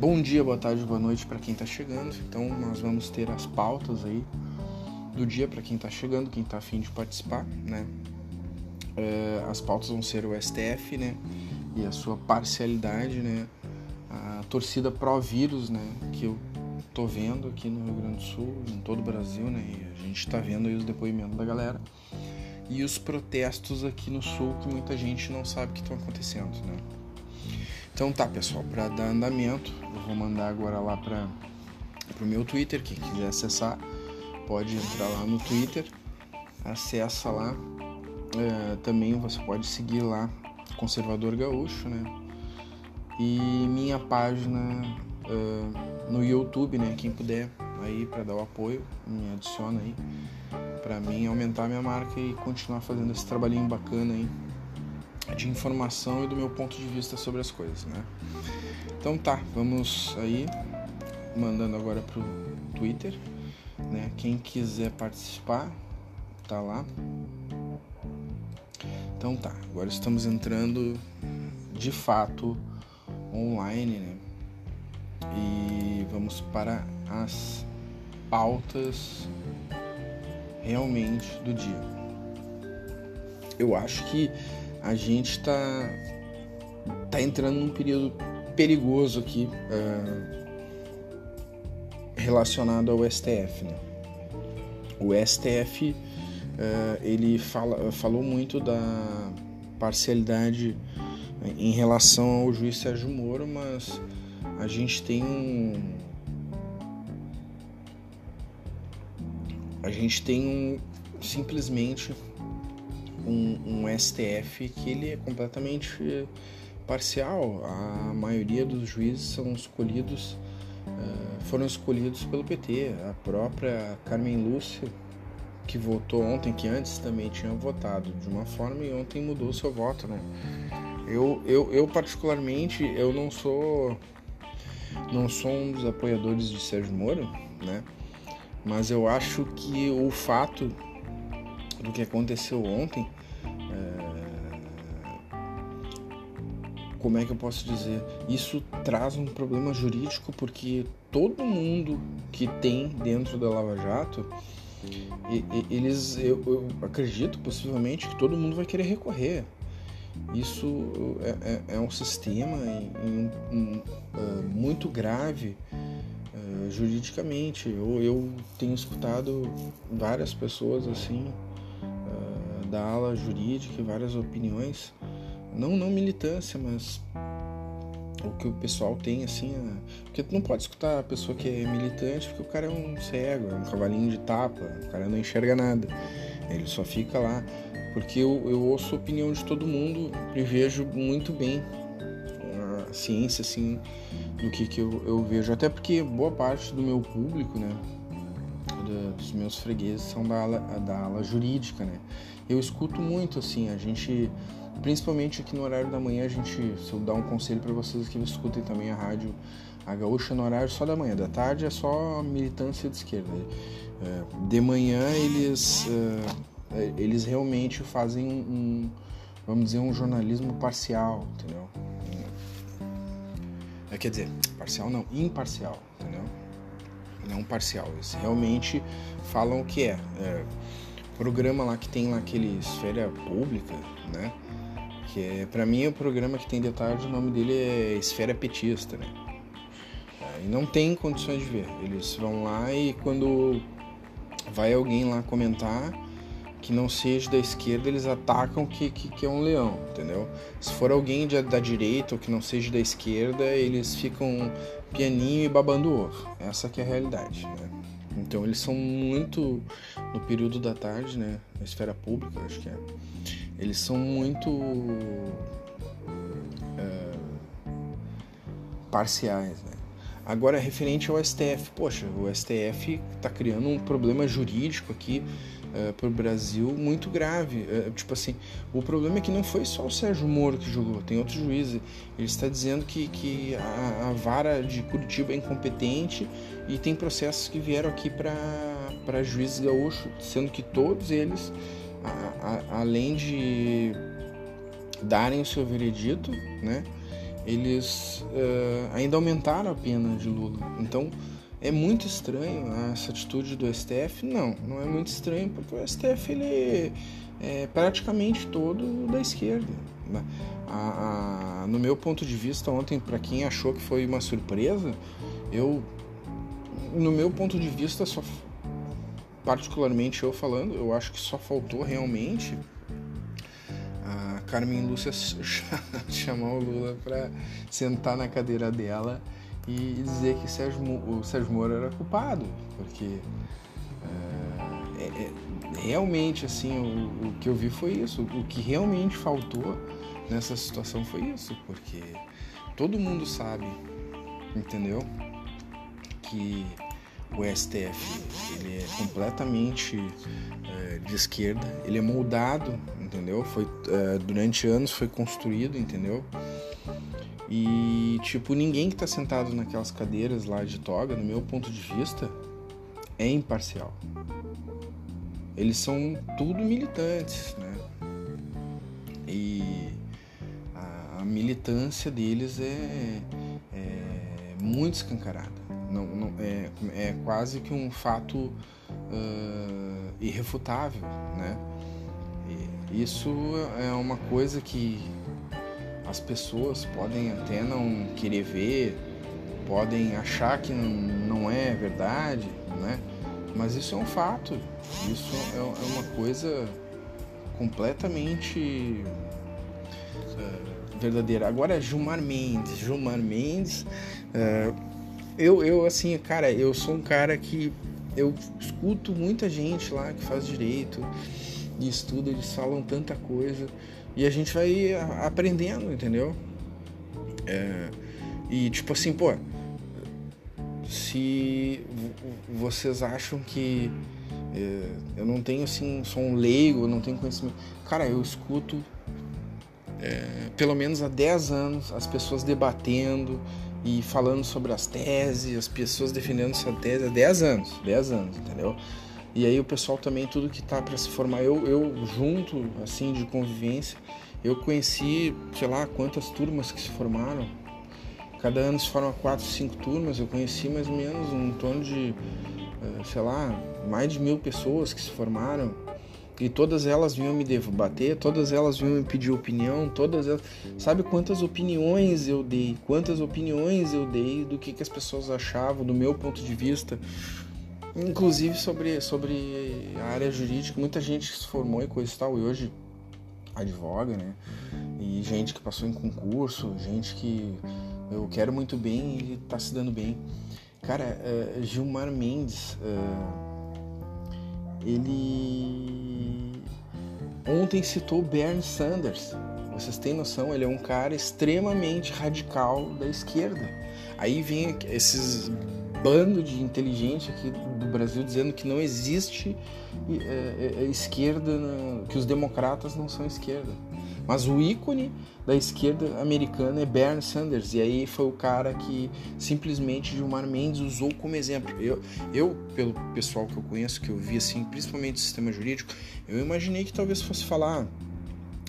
Bom dia, boa tarde, boa noite para quem está chegando. Então, nós vamos ter as pautas aí do dia para quem está chegando, quem está afim de participar, né? É, as pautas vão ser o STF, né? E a sua parcialidade, né? A torcida pró-vírus, né? Que eu tô vendo aqui no Rio Grande do Sul, em todo o Brasil, né? E a gente está vendo aí os depoimentos da galera. E os protestos aqui no Sul que muita gente não sabe que estão acontecendo, né? Então tá, pessoal, para dar andamento, eu vou mandar agora lá para o meu Twitter, quem quiser acessar, pode entrar lá no Twitter, acessa lá. É, também você pode seguir lá Conservador Gaúcho, né? E minha página é, no YouTube, né? Quem puder aí para dar o apoio, me adiciona aí para mim aumentar minha marca e continuar fazendo esse trabalhinho bacana aí de informação e do meu ponto de vista sobre as coisas, né? Então tá, vamos aí mandando agora pro Twitter, né? Quem quiser participar, tá lá. Então tá, agora estamos entrando de fato online, né? E vamos para as pautas realmente do dia. Eu acho que a gente está tá entrando num período perigoso aqui uh, relacionado ao STF. Né? O STF uh, é, ele fala, falou muito da parcialidade em relação ao juiz Sérgio Moro, mas a gente tem um a gente tem um simplesmente um, um STF que ele é completamente parcial. A maioria dos juízes são escolhidos, uh, foram escolhidos pelo PT. A própria Carmen Lúcia, que votou ontem, que antes também tinha votado de uma forma e ontem mudou seu voto, né? Eu, eu, eu particularmente, eu não sou não sou um dos apoiadores de Sérgio Moro, né? Mas eu acho que o fato do que aconteceu ontem como é que eu posso dizer? Isso traz um problema jurídico porque todo mundo que tem dentro da Lava Jato, eles, eu, eu acredito possivelmente que todo mundo vai querer recorrer. Isso é, é, é um sistema em, em, uh, muito grave uh, juridicamente. Eu, eu tenho escutado várias pessoas assim da ala jurídica, várias opiniões não, não militância, mas o que o pessoal tem, assim, é... porque tu não pode escutar a pessoa que é militante porque o cara é um cego, é um cavalinho de tapa, o cara não enxerga nada, ele só fica lá. Porque eu, eu ouço a opinião de todo mundo e vejo muito bem a ciência, assim, do que, que eu, eu vejo. Até porque boa parte do meu público, né, dos meus fregueses são da ala, da ala jurídica, né. Eu escuto muito, assim, a gente Principalmente aqui no horário da manhã, a gente, se eu dar um conselho para vocês que escutem também a rádio a gaúcha no horário só da manhã, da tarde é só militância de esquerda. É, de manhã eles, é, eles realmente fazem um, vamos dizer, um jornalismo parcial, entendeu? É, quer dizer, parcial não, imparcial, entendeu? Não parcial, eles realmente falam o que é. é programa lá que tem lá aquele esfera pública, né? que é, para mim o programa que tem de tarde, o nome dele é Esfera Petista, né? É, e não tem condições de ver. Eles vão lá e quando vai alguém lá comentar que não seja da esquerda, eles atacam que, que, que é um leão, entendeu? Se for alguém de, da direita ou que não seja da esquerda, eles ficam pianinho e babando ovo. Essa que é a realidade, né? Então eles são muito no período da tarde, né? Na esfera pública, acho que é eles são muito é, parciais, né? Agora, referente ao STF, poxa, o STF está criando um problema jurídico aqui uh, para o Brasil muito grave. Uh, tipo assim, o problema é que não foi só o Sérgio Moro que julgou, tem outros juízes. Ele está dizendo que, que a, a, vara de Curitiba é incompetente e tem processos que vieram aqui para juízes gaúchos, sendo que todos eles a, a, além de darem o seu veredito, né, eles uh, ainda aumentaram a pena de Lula. Então é muito estranho essa atitude do STF? Não, não é muito estranho porque o STF ele é praticamente todo da esquerda. A, a, no meu ponto de vista, ontem, para quem achou que foi uma surpresa, eu, no meu ponto de vista, só particularmente eu falando, eu acho que só faltou realmente a Carmen Lúcia chamar o Lula para sentar na cadeira dela e dizer que Sérgio, o Sérgio Moro era culpado, porque é, é, realmente assim o, o, que eu vi foi isso, o que realmente faltou nessa situação foi isso, porque todo mundo sabe, entendeu? Que o STF ele é completamente é, de esquerda, ele é moldado, entendeu? Foi é, durante anos foi construído, entendeu? E tipo ninguém que está sentado naquelas cadeiras lá de toga, no meu ponto de vista, é imparcial. Eles são tudo militantes, né? E a, a militância deles é, é muito escancarada não, não, é, é quase que um fato uh, irrefutável, né? E isso é uma coisa que as pessoas podem até não querer ver, podem achar que não é verdade, né? Mas isso é um fato, isso é, é uma coisa completamente uh, verdadeira. Agora, Gilmar Mendes, Gilmar Mendes, uh, eu, eu, assim, cara, eu sou um cara que eu escuto muita gente lá que faz direito e estuda, eles falam tanta coisa e a gente vai aprendendo, entendeu? É, e tipo assim, pô, se vocês acham que é, eu não tenho assim, sou um leigo, não tenho conhecimento, cara, eu escuto é, pelo menos há 10 anos as pessoas debatendo e falando sobre as teses, as pessoas defendendo sua tese há 10 anos, 10 anos, entendeu? E aí o pessoal também, tudo que tá para se formar, eu, eu junto, assim, de convivência, eu conheci, sei lá, quantas turmas que se formaram. Cada ano se formam quatro, cinco turmas, eu conheci mais ou menos um torno de, eh, sei lá, mais de mil pessoas que se formaram e todas elas vinham me debater, todas elas vinham me pedir opinião, todas elas. Sabe quantas opiniões eu dei? Quantas opiniões eu dei do que, que as pessoas achavam, do meu ponto de vista, inclusive sobre, sobre a área jurídica. Muita gente se formou e coisa e tal, e hoje advoga, né? E gente que passou em concurso, gente que eu quero muito bem e tá se dando bem. Cara, uh, Gilmar Mendes. Uh, ele ontem citou Bernie Sanders. Vocês têm noção? Ele é um cara extremamente radical da esquerda. Aí vem esses bando de inteligente aqui do Brasil dizendo que não existe é, é, esquerda, que os democratas não são esquerda. Mas o ícone da esquerda americana é Bernie Sanders. E aí foi o cara que simplesmente Gilmar Mendes usou como exemplo. Eu, eu pelo pessoal que eu conheço, que eu vi assim, principalmente o sistema jurídico, eu imaginei que talvez fosse falar,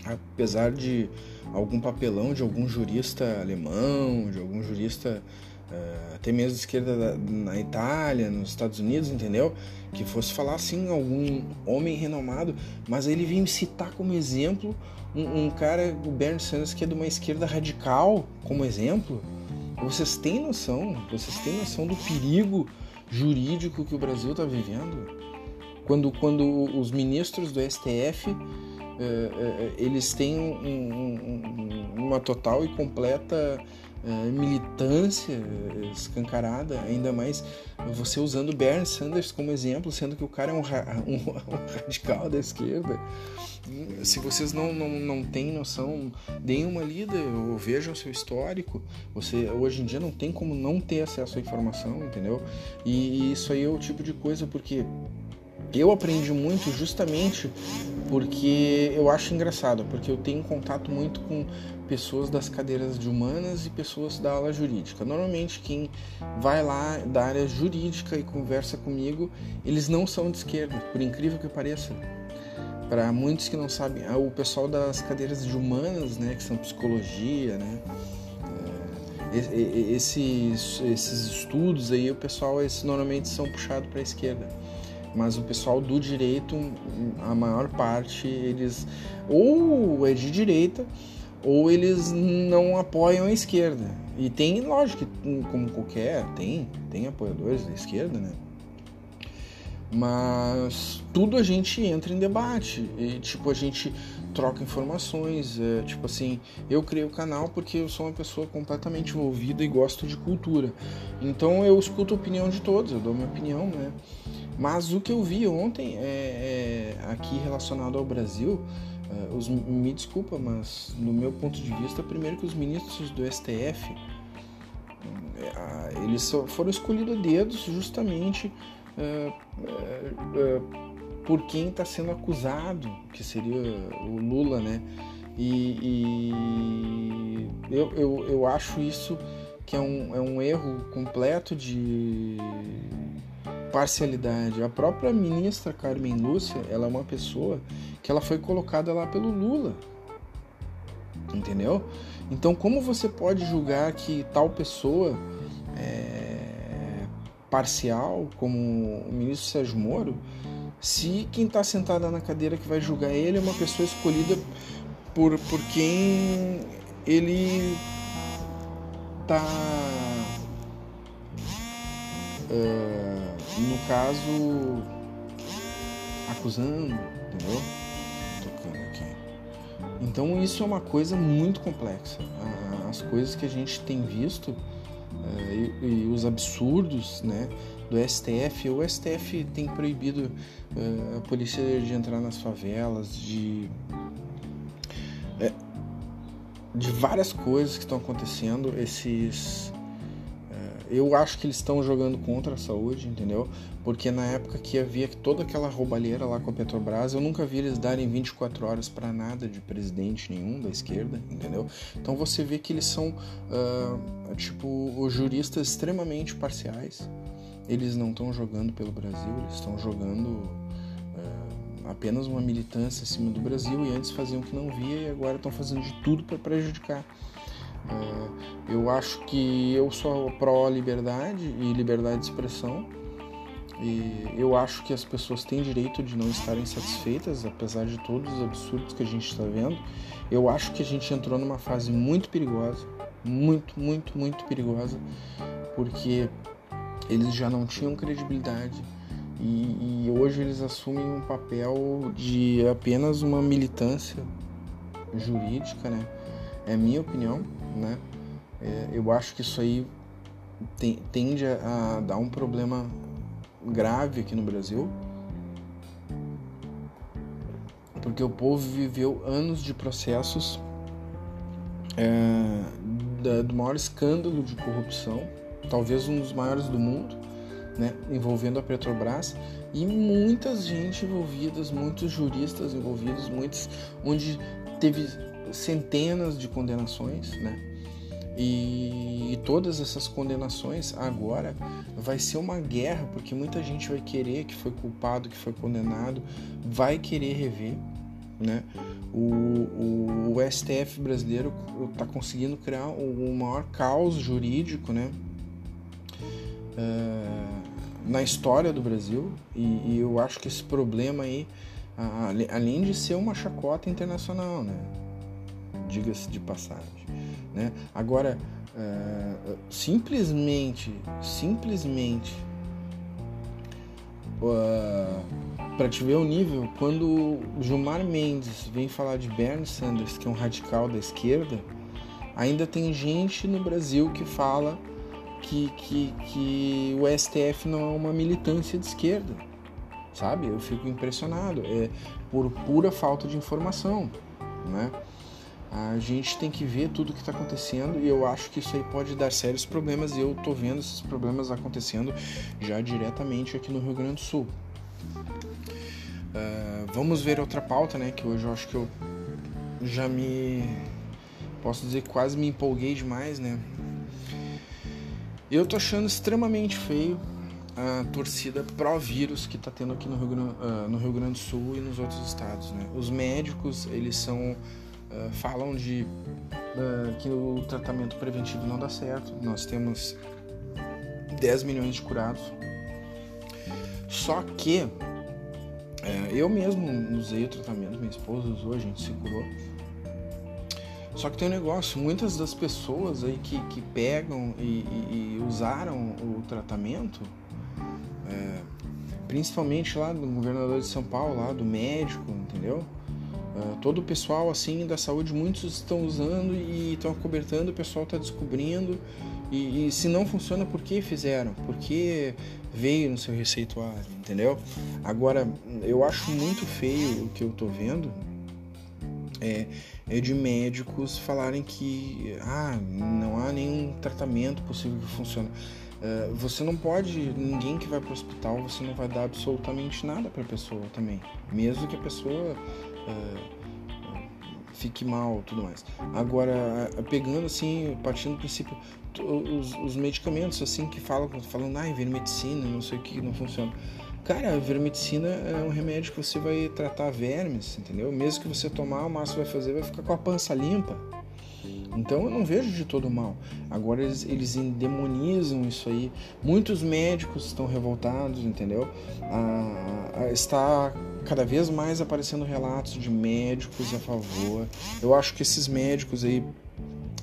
apesar de algum papelão de algum jurista alemão, de algum jurista até mesmo de esquerda na Itália, nos Estados Unidos, entendeu? Que fosse falar assim algum homem renomado, mas ele veio me citar como exemplo um, um cara, o Bernie Sanders, que é de uma esquerda radical, como exemplo, vocês têm noção? Vocês têm noção do perigo jurídico que o Brasil está vivendo? Quando, quando os ministros do STF eh, eh, eles têm um, um, uma total e completa militância escancarada, ainda mais você usando Bernie Sanders como exemplo, sendo que o cara é um, um, um radical da esquerda. Se vocês não, não, não têm noção, deem uma lida, ou vejam seu histórico. Você hoje em dia não tem como não ter acesso à informação, entendeu? E, e isso aí é o tipo de coisa porque eu aprendi muito justamente porque eu acho engraçado, porque eu tenho contato muito com pessoas das cadeiras de humanas e pessoas da ala jurídica. Normalmente quem vai lá da área jurídica e conversa comigo, eles não são de esquerda, por incrível que pareça. Para muitos que não sabem, o pessoal das cadeiras de humanas, né, que são psicologia, né, esses, esses estudos aí, o pessoal esses normalmente são puxados para a esquerda. Mas o pessoal do direito, a maior parte, eles ou é de direita ou eles não apoiam a esquerda. E tem, lógico, como qualquer, tem, tem apoiadores da esquerda, né? Mas tudo a gente entra em debate. E, tipo, a gente troca informações. É, tipo assim, eu criei o canal porque eu sou uma pessoa completamente envolvida e gosto de cultura. Então eu escuto a opinião de todos, eu dou minha opinião, né? Mas o que eu vi ontem é, é aqui relacionado ao Brasil, é, os, me desculpa, mas no meu ponto de vista, primeiro que os ministros do STF é, eles foram escolhidos a dedos justamente é, por quem está sendo acusado, que seria o Lula, né? E, e eu, eu, eu acho isso que é um, é um erro completo de parcialidade. A própria ministra Carmen Lúcia, ela é uma pessoa que ela foi colocada lá pelo Lula. Entendeu? Então, como você pode julgar que tal pessoa é parcial, como o ministro Sérgio Moro, se quem está sentada na cadeira que vai julgar ele é uma pessoa escolhida por, por quem ele está uh, no caso acusando, entendeu? Tocando aqui. Então isso é uma coisa muito complexa. As coisas que a gente tem visto uh, e, os absurdos, né? do STF. O STF tem proibido uh, a polícia de entrar nas favelas, de uh, de várias coisas que estão acontecendo. Esses eu acho que eles estão jogando contra a saúde, entendeu? Porque na época que havia toda aquela roubalheira lá com a Petrobras, eu nunca vi eles darem 24 horas para nada de presidente nenhum da esquerda, entendeu? Então você vê que eles são, uh, tipo, juristas extremamente parciais, eles não estão jogando pelo Brasil, eles estão jogando é, apenas uma militância acima do Brasil e antes faziam o que não via e agora estão fazendo de tudo para prejudicar. É, eu acho que eu sou pró-liberdade e liberdade de expressão. E eu acho que as pessoas têm direito de não estarem satisfeitas, apesar de todos os absurdos que a gente está vendo. Eu acho que a gente entrou numa fase muito perigosa, muito, muito, muito perigosa, porque eles já não tinham credibilidade e, e, hoje eles assumem um papel de apenas uma militância jurídica, né? É minha opinião, né? É, eu acho que isso aí tem, tende a, dar um problema grave aqui no Brasil, porque o povo viveu anos de processos é, da, do maior escândalo de corrupção talvez um dos maiores do mundo, né, envolvendo a Petrobras e muitas gente envolvidas, muitos juristas envolvidos, muitos onde teve centenas de condenações, né? E, e, todas essas condenações agora vai ser uma guerra, porque muita gente vai querer que foi culpado, que foi condenado, vai querer rever, né? O, o, o STF brasileiro está conseguindo criar o, o maior caos jurídico, né? uh, na história do Brasil e, e, eu acho que esse problema aí, além de ser uma chacota internacional, né? Diga-se de passagem, né? Agora, uh, simplesmente, simplesmente, uh, para te ver o nível, quando Gilmar Mendes vem falar de Bernie Sanders, que é um radical da esquerda, ainda tem gente no Brasil que fala que, que, que o STF não é uma militância de esquerda, sabe? Eu fico impressionado, é por pura falta de informação, né? A gente tem que ver tudo o que está acontecendo e eu acho que isso aí pode dar sérios problemas e eu tô vendo esses problemas acontecendo já diretamente aqui no Rio Grande do Sul. Uh, vamos ver outra pauta, né? Que hoje eu acho que eu já me posso dizer quase me empolguei demais, né? Eu tô achando extremamente feio a torcida pró-vírus que tá tendo aqui no Rio, uh, no Rio Grande do Sul e nos outros estados. Né? Os médicos, eles são uh, falam de uh, que o tratamento preventivo não dá certo. Nós temos 10 milhões de curados. Só que é, eu mesmo usei o tratamento, minha esposa usou, a gente se curou. Só que tem um negócio, muitas das pessoas aí que, que pegam e, e, e usaram o tratamento, é, principalmente lá do governador de São Paulo, lá do médico, entendeu? É, todo o pessoal assim da saúde, muitos estão usando e estão acobertando, o pessoal está descobrindo. E, e, se não funciona, por que fizeram? Por que veio no seu receituário, entendeu? Agora, eu acho muito feio o que eu tô vendo é, é de médicos falarem que ah, não há nenhum tratamento possível que funcione. Uh, você não pode, ninguém que vai para o hospital, você não vai dar absolutamente nada para a pessoa também, mesmo que a pessoa fique mal, tudo mais. Agora, pegando assim, partindo do princípio, os, os medicamentos assim que falam, falando, ah, medicina, não sei o que, não funciona. Cara, a vermicina é um remédio que você vai tratar vermes, entendeu? Mesmo que você tomar, o máximo vai fazer vai ficar com a pança limpa. Então eu não vejo de todo mal. Agora eles, eles endemonizam isso aí. Muitos médicos estão revoltados, entendeu? Ah, ah, está cada vez mais aparecendo relatos de médicos a favor. Eu acho que esses médicos aí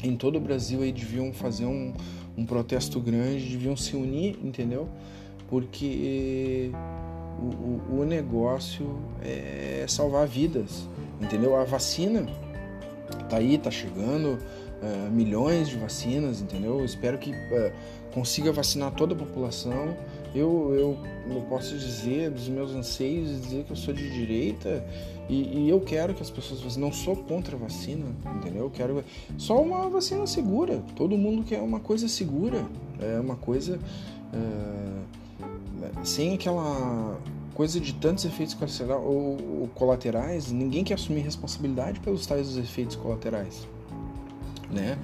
em todo o Brasil aí deviam fazer um, um protesto grande, deviam se unir, entendeu? Porque o, o, o negócio é salvar vidas, entendeu? A vacina tá aí, tá chegando, uh, milhões de vacinas, entendeu? Eu espero que uh, consiga vacinar toda a população. Eu, eu, eu posso dizer dos meus anseios, dizer que eu sou de direita e, e, eu quero que as pessoas vacinem. Não sou contra a vacina, entendeu? Eu quero só uma vacina segura. Todo mundo quer uma coisa segura, é uma coisa uh, sem aquela coisa de tantos efeitos colaterais, ninguém quer assumir responsabilidade pelos tais dos efeitos colaterais, né?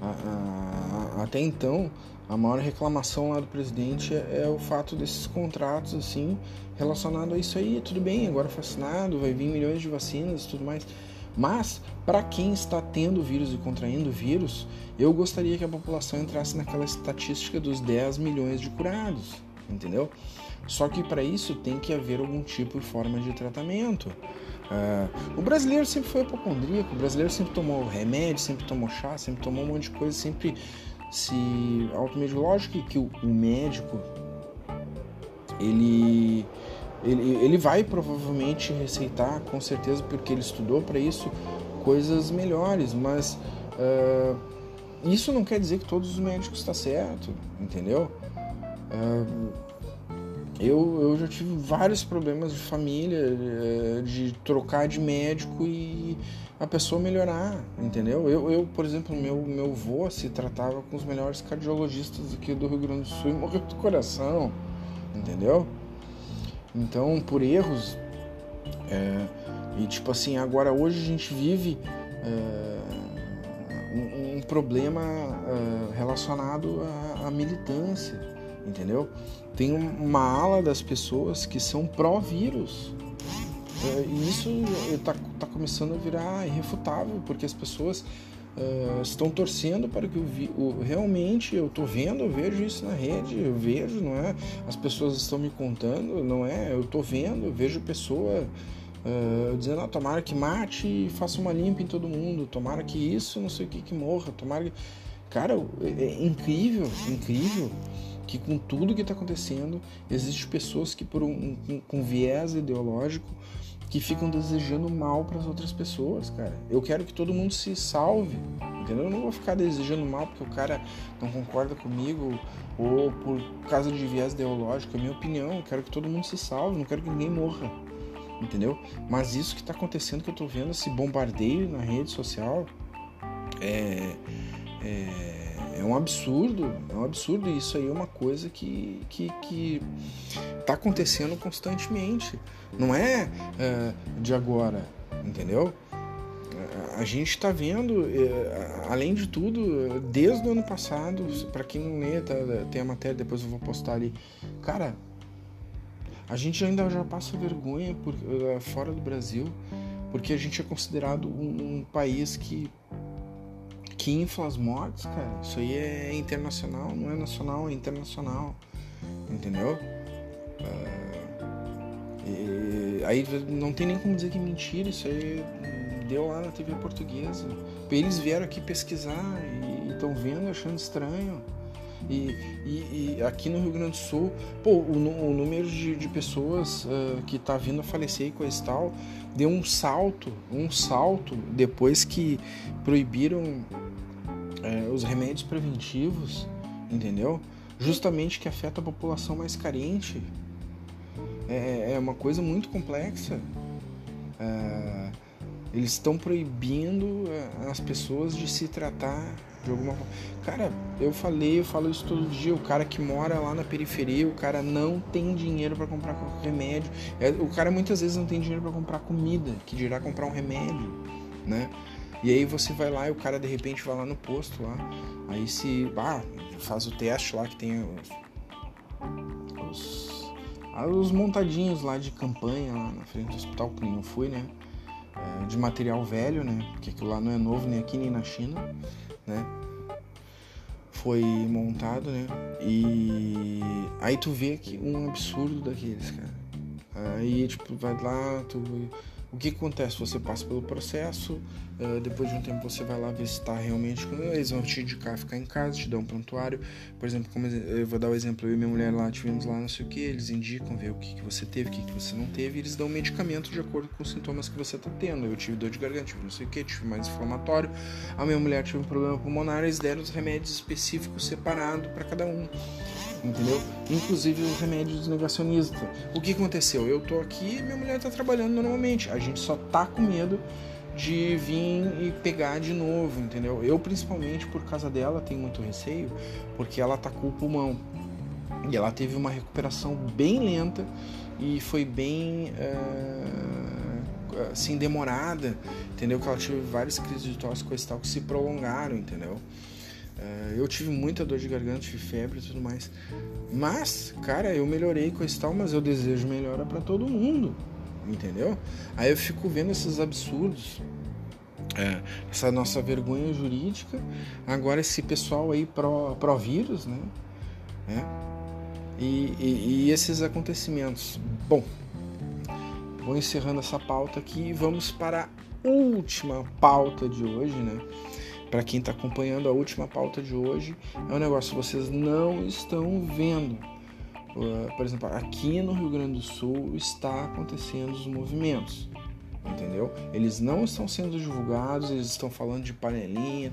A, a, até então, a maior reclamação lá do presidente é, o fato desses contratos assim relacionado a isso aí. Tudo bem, agora vacinado, vai vir milhões de vacinas e tudo mais. Mas, para quem está tendo vírus e contraindo vírus, eu gostaria que a população entrasse naquela estatística dos 10 milhões de curados, entendeu? Só que para isso tem que haver algum tipo e forma de tratamento. Uh, o brasileiro sempre foi hipocondríaco, o brasileiro sempre tomou remédio, sempre tomou chá, sempre tomou um monte de coisa, sempre se automedicou. Lógico que o, o médico ele, ele, ele vai provavelmente receitar, com certeza, porque ele estudou para isso, coisas melhores, mas uh, isso não quer dizer que todos os médicos estão tá certo, entendeu? Uh, eu, eu já tive vários problemas de família, eh, de trocar de médico e a pessoa melhorar, entendeu? Eu, eu por exemplo, meu, meu avô se tratava com os melhores cardiologistas aqui do Rio Grande do Sul e morreu do coração, entendeu? Então, por erros, é, e tipo assim, agora hoje a gente vive é, um, um, problema é, relacionado à, à militância, entendeu? tem uma ala das pessoas que são pró-vírus. E isso está tá começando a virar irrefutável, porque as pessoas uh, estão torcendo para que o, o realmente eu estou vendo, eu vejo isso na rede, eu vejo, não é? As pessoas estão me contando, não é? Eu estou vendo, eu vejo pessoa uh, dizendo, ah, tomara que mate e faça uma limpa em todo mundo, tomara que isso, não sei o que, que morra, tomara que... Cara, é, é incrível, incrível que com tudo que está acontecendo, existem pessoas que por um, um, com viés ideológico que ficam desejando mal para as outras pessoas, cara. Eu quero que todo mundo se salve, entendeu? Eu não vou ficar desejando mal porque o cara não concorda comigo ou por causa de viés ideológico. É minha opinião. Eu quero que todo mundo se salve, não quero que ninguém morra, entendeu? Mas isso que está acontecendo, que eu estou vendo, esse bombardeio na rede social, é, é é um absurdo, é um absurdo. E isso aí é uma coisa que, que, que tá acontecendo constantemente. Não é, é de agora, entendeu? A gente está vendo, é, além de tudo, desde o ano passado, para quem não lê, tá, tem a matéria, depois eu vou postar ali. Cara, a gente ainda já passa vergonha por, é, fora do Brasil porque a gente é considerado um, um país que que infla as mortes, cara. Isso aí é internacional, não é nacional, é internacional, entendeu? Uh, aí não tem nem como dizer que é mentira, isso aí deu lá na TV portuguesa. Eles vieram aqui pesquisar e estão vendo, achando estranho. E, e, e, aqui no Rio Grande do Sul, pô, o, o número de, de pessoas uh, que está vindo a falecer e coisa e tal, deu um salto, um salto depois que proibiram uh, os remédios preventivos, entendeu? Justamente que afeta a população mais carente. É, é uma coisa muito complexa. Uh, eles estão proibindo as pessoas de se tratar de alguma forma. Cara, eu falei, eu falo isso todo dia. O cara que mora lá na periferia, o cara não tem dinheiro para comprar remédio. É, o cara muitas vezes não tem dinheiro para comprar comida, que dirá comprar um remédio, né? E aí você vai lá e o cara de repente vai lá no posto lá. Aí se. Ah, faz o teste lá que tem os. Os, ah, os montadinhos lá de campanha lá na frente do hospital, que não fui, né? É, de material velho, né? Porque aquilo lá não é novo nem aqui nem na China né? Foi montado, né? E aí tu vê que um absurdo daqueles, cara. Aí, tipo, vai lá, tu o que acontece? Você passa pelo processo, uh, depois de um tempo você vai lá está realmente. Eles vão te indicar ficar em casa, te dar um prontuário. Por exemplo, como eu vou dar o exemplo, eu e minha mulher lá tivemos lá não sei o que, eles indicam, ver o que, que você teve, o que, que você não teve, e eles dão um medicamento de acordo com os sintomas que você está tendo. Eu tive dor de garganta, tive não sei o que, tive mais inflamatório. A minha mulher teve um problema pulmonar, eles deram os remédios específicos separados para cada um entendeu? Inclusive os remédios negacionistas. O que aconteceu? Eu tô aqui minha mulher tá trabalhando normalmente. A gente só tá com medo de vir e pegar de novo, entendeu? Eu, principalmente por causa dela, tenho muito receio, porque ela tá com o pulmão. E ela teve uma recuperação bem lenta e foi bem. Uh, assim, demorada, entendeu? Que ela teve várias crises de tosse e tal que se prolongaram, entendeu? Uh, eu tive muita dor de garganta, tive febre e tudo mais. Mas, cara, eu melhorei com esse tal, mas eu desejo melhora para todo mundo, entendeu? Aí eu fico vendo esses absurdos, é, essa nossa vergonha jurídica. Agora esse pessoal aí pró, pró vírus, né? É. E, e, e esses acontecimentos. Bom, vou encerrando essa pauta aqui e vamos para a última pauta de hoje, né? Para quem está acompanhando a última pauta de hoje, é um negócio que vocês não estão vendo. Por exemplo, aqui no Rio Grande do Sul está acontecendo os movimentos, entendeu? Eles não estão sendo divulgados, eles estão falando de panelinha,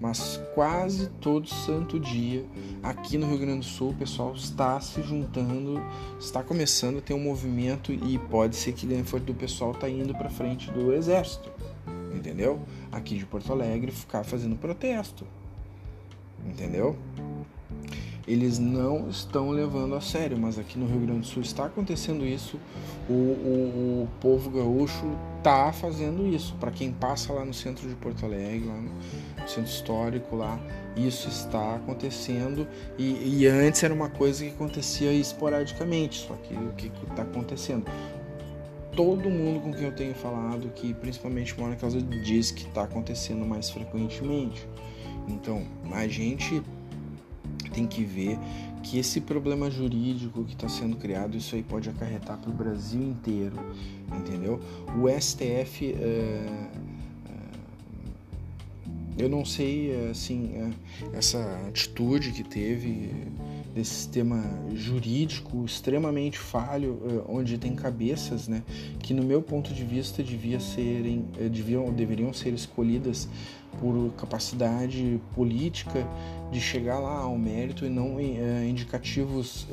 mas quase todo santo dia aqui no Rio Grande do Sul o pessoal está se juntando, está começando a ter um movimento e pode ser que grande parte do pessoal está indo para frente do exército, entendeu? aqui de Porto Alegre ficar fazendo protesto. Entendeu? Eles não estão levando a sério, mas aqui no Rio Grande do Sul está acontecendo isso. O, o, o povo gaúcho está fazendo isso. Para quem passa lá no centro de Porto Alegre, lá no centro histórico, lá, isso está acontecendo. E, e antes era uma coisa que acontecia esporadicamente. Só que o que está acontecendo? Todo mundo com quem eu tenho falado, que principalmente mora na casa, diz que está acontecendo mais frequentemente. Então, a gente tem que ver que esse problema jurídico que está sendo criado, isso aí pode acarretar para o Brasil inteiro, entendeu? O STF, é, é, eu não sei, assim, é, essa atitude que teve desse sistema jurídico extremamente falho, eh, onde tem cabeças, né, que no meu ponto de vista devia serem, eh, deviam, deveriam ser escolhidas por capacidade política de chegar lá ao mérito e não uh, indicativos,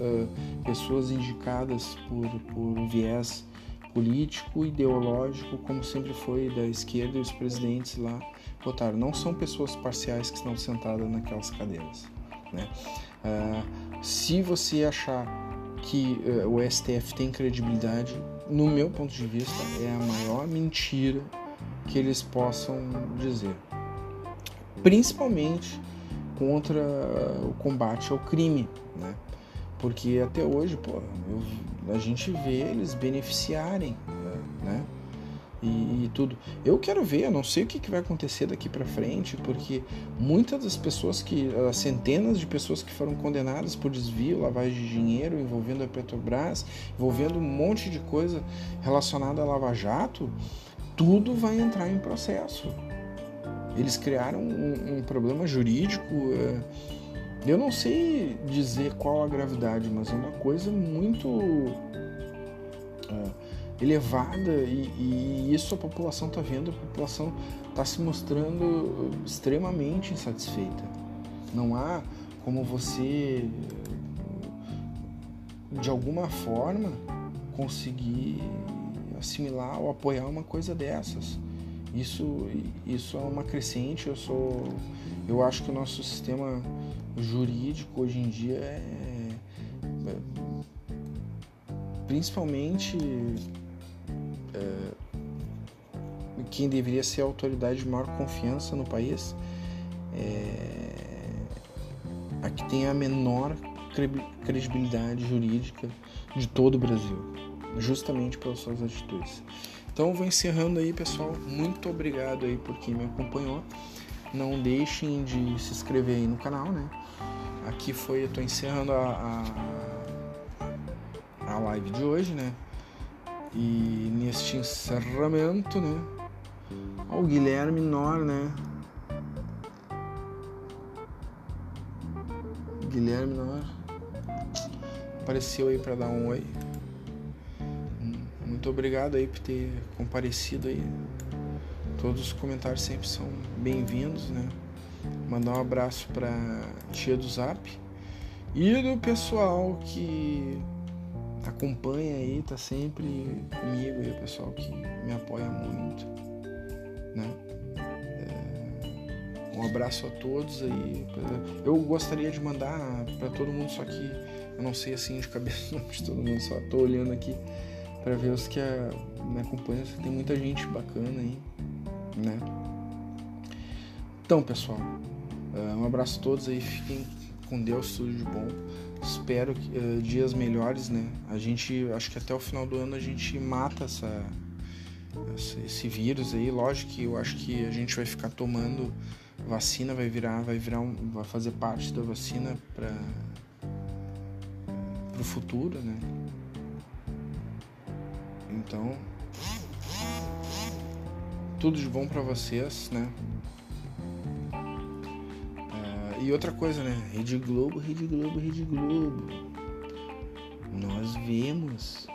pessoas indicadas por, por viés político, ideológico, como sempre foi da esquerda e os presidentes lá votaram. Não são pessoas parciais que estão sentadas naquelas cadeiras. Né? Uh, se você achar que uh, o STF tem credibilidade, no meu ponto de vista, é a maior mentira que eles possam dizer. Principalmente contra o combate ao crime, né? Porque até hoje, pô, eu, a gente vê eles beneficiarem, né? E, e, tudo. Eu quero ver, eu não sei o que, que vai acontecer daqui para frente, porque muitas das pessoas que, as centenas de pessoas que foram condenadas por desvio, lavagem de dinheiro, envolvendo a Petrobras, envolvendo um monte de coisa relacionada a Lava Jato, tudo vai entrar em processo. Eles criaram um, um problema jurídico. É, eu não sei dizer qual a gravidade, mas é uma coisa muito. É, elevada e, e isso a população está vendo, a população está se mostrando extremamente insatisfeita. Não há como você, de alguma forma, conseguir assimilar ou apoiar uma coisa dessas. Isso, isso é uma crescente. Eu sou, eu acho que o nosso sistema jurídico hoje em dia é, é principalmente é, quem deveria ser a autoridade de maior confiança no país, é, a que tem a menor credibilidade jurídica de todo o Brasil, justamente pelas suas atitudes. Então vou encerrando aí, pessoal. Muito obrigado aí por quem me acompanhou. Não deixem de se inscrever aí no canal, né? Aqui foi, eu tô encerrando a, a, a live de hoje, né? E neste encerramento, né? Ó, o Guilherme Nor, né? Guilherme Nor apareceu aí para dar um oi. Muito obrigado aí por ter comparecido aí. Todos os comentários sempre são bem-vindos, né? Mandar um abraço para tia do Zap e do pessoal que acompanha aí, tá sempre comigo aí, o pessoal que me apoia muito, né? É, um abraço a todos aí. Eu gostaria de mandar para todo mundo, só que eu não sei assim de cabeça de todo mundo, só tô olhando aqui para ver os que a, me acompanham. Tem muita gente bacana aí, né? Então, pessoal, é, um abraço a todos aí, fiquem com Deus, tudo de bom espero que, uh, dias melhores, né? A gente, acho que até o final do ano a gente mata essa, essa, esse vírus aí. Lógico que eu acho que a gente vai ficar tomando vacina, vai virar, vai virar, um, vai fazer parte da vacina para o futuro, né? Então, tudo de bom para vocês, né? E outra coisa, né? Rede Globo, Rede Globo, Rede Globo. Nós vemos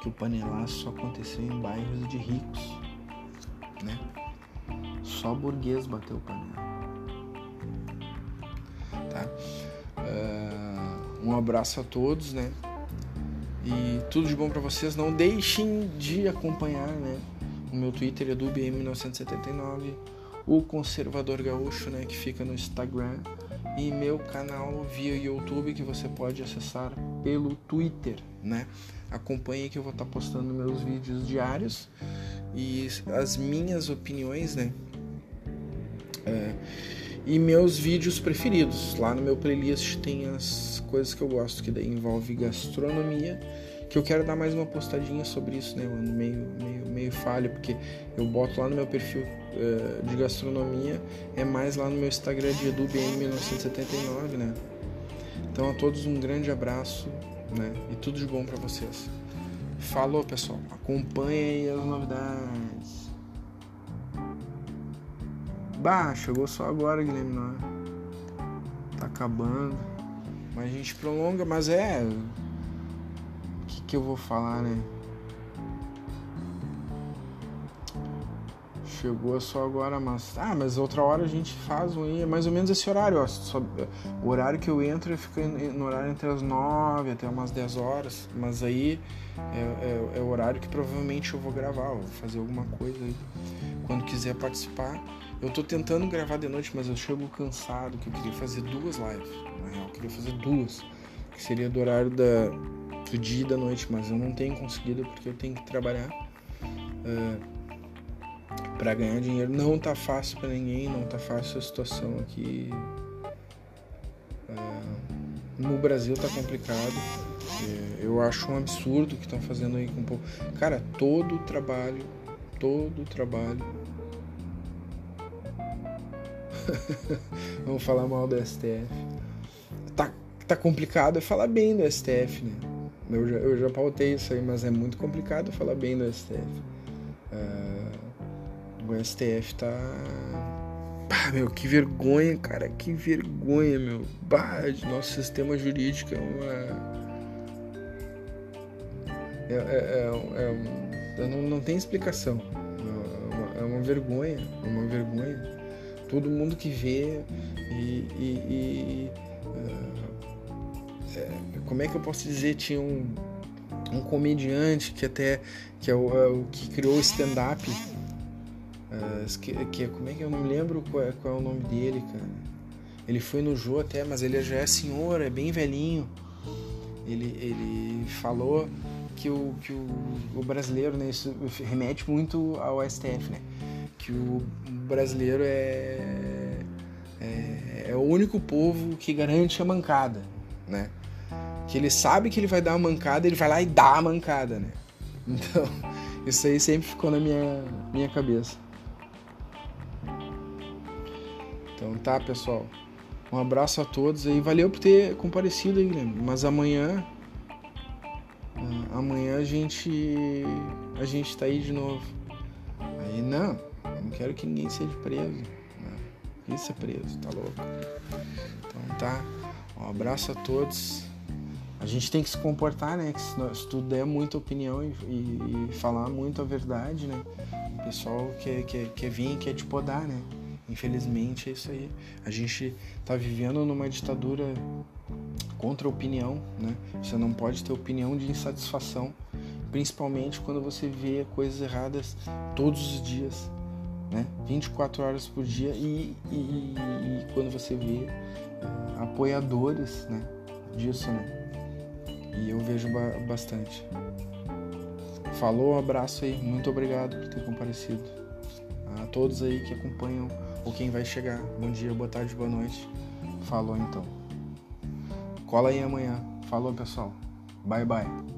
que o panelaço só aconteceu em bairros de ricos, né? Só burguês bateu o panela. Tá? Uh, um abraço a todos, né? E tudo de bom para vocês. Não deixem de acompanhar, né? O meu Twitter é do BM1979, o Conservador Gaúcho, né? Que fica no Instagram e meu canal via YouTube que você pode acessar pelo Twitter, né? Acompanhe que eu vou estar postando meus vídeos diários e as minhas opiniões, né? É, e meus vídeos preferidos. Lá no meu playlist tem as coisas que eu gosto, que daí envolve gastronomia, que eu quero dar mais uma postadinha sobre isso, né? Eu meio, meio, meio falho, porque eu boto lá no meu perfil uh, de gastronomia, é mais lá no meu Instagram de EduBN1979, né? Então a todos um grande abraço, né? E tudo de bom para vocês. Falou, pessoal. Acompanhem as novidades. Bah, chegou só agora, Guilherme. Não é? Tá acabando. Mas a gente prolonga, mas é. Que, eu vou falar, né? Chegou só agora, mas. Ah, mas outra hora a gente faz um. É mais ou menos esse horário, ó. Só, o horário que eu entro eu fico no horário entre as 9 até umas 10 horas. Mas aí é, é, é o horário que provavelmente eu vou gravar, vou fazer alguma coisa aí. Quando quiser participar. Eu tô tentando gravar de noite, mas eu chego cansado, que eu queria fazer duas lives. Na real, eu queria fazer duas. Que seria do horário da, do dia e da noite, mas eu não tenho conseguido porque eu tenho que trabalhar. Uh, para ganhar dinheiro não tá fácil para ninguém, não tá fácil a situação aqui. Uh, no Brasil tá complicado. É, eu acho um absurdo o que estão fazendo aí com o povo. Cara, todo o trabalho todo o trabalho. Vamos falar mal do STF. Tá, tá complicado é falar bem do STF, né? Eu já, eu já pautei isso aí, mas é muito complicado falar bem do STF. Uh, ah, o STF tá. Bah, meu, que vergonha, cara, que vergonha, meu. Bah, nosso sistema jurídico é uma. É, é, é, é não, não tem explicação. É uma, é uma vergonha, é uma vergonha. Todo mundo que vê e. e, e uh, como é que eu posso dizer? Tinha um, um comediante que até. que é o, é o que criou o stand-up. Uh, que, que, como é que eu não lembro qual é, qual é o nome dele, cara. Ele foi no Jô até, mas ele já é senhor, é bem velhinho. Ele, ele falou que o, que o, o brasileiro, né, isso remete muito ao STF, né? Que o brasileiro é, é, é o único povo que garante a mancada? Que ele sabe que ele vai dar uma mancada, ele vai lá e dá a mancada, né? Então, isso aí sempre ficou na minha, minha cabeça. Então tá, pessoal. Um abraço a todos aí. Valeu por ter comparecido aí, Guilherme. Mas amanhã amanhã a gente a gente tá aí de novo. Aí não, não quero que ninguém seja preso. Isso é preso, tá louco? Então tá. Um abraço a todos. A gente tem que se comportar, né? Que se, nós, se tu der muita opinião e, e, e, falar muito a verdade, né? O pessoal quer, quer, quer vir e quer te podar, né? Infelizmente é isso aí. A gente tá vivendo numa ditadura contra a opinião, né? Você não pode ter opinião de insatisfação, principalmente quando você vê coisas erradas todos os dias, né? 24 horas por dia e, e, e quando você vê uh, apoiadores, né? Disso, né? E eu vejo ba bastante. Falou, abraço aí, muito obrigado por ter comparecido. A todos aí que acompanham ou quem vai chegar. Bom dia, boa tarde, boa noite. Falou então. Cola aí amanhã. Falou, pessoal. Bye, bye.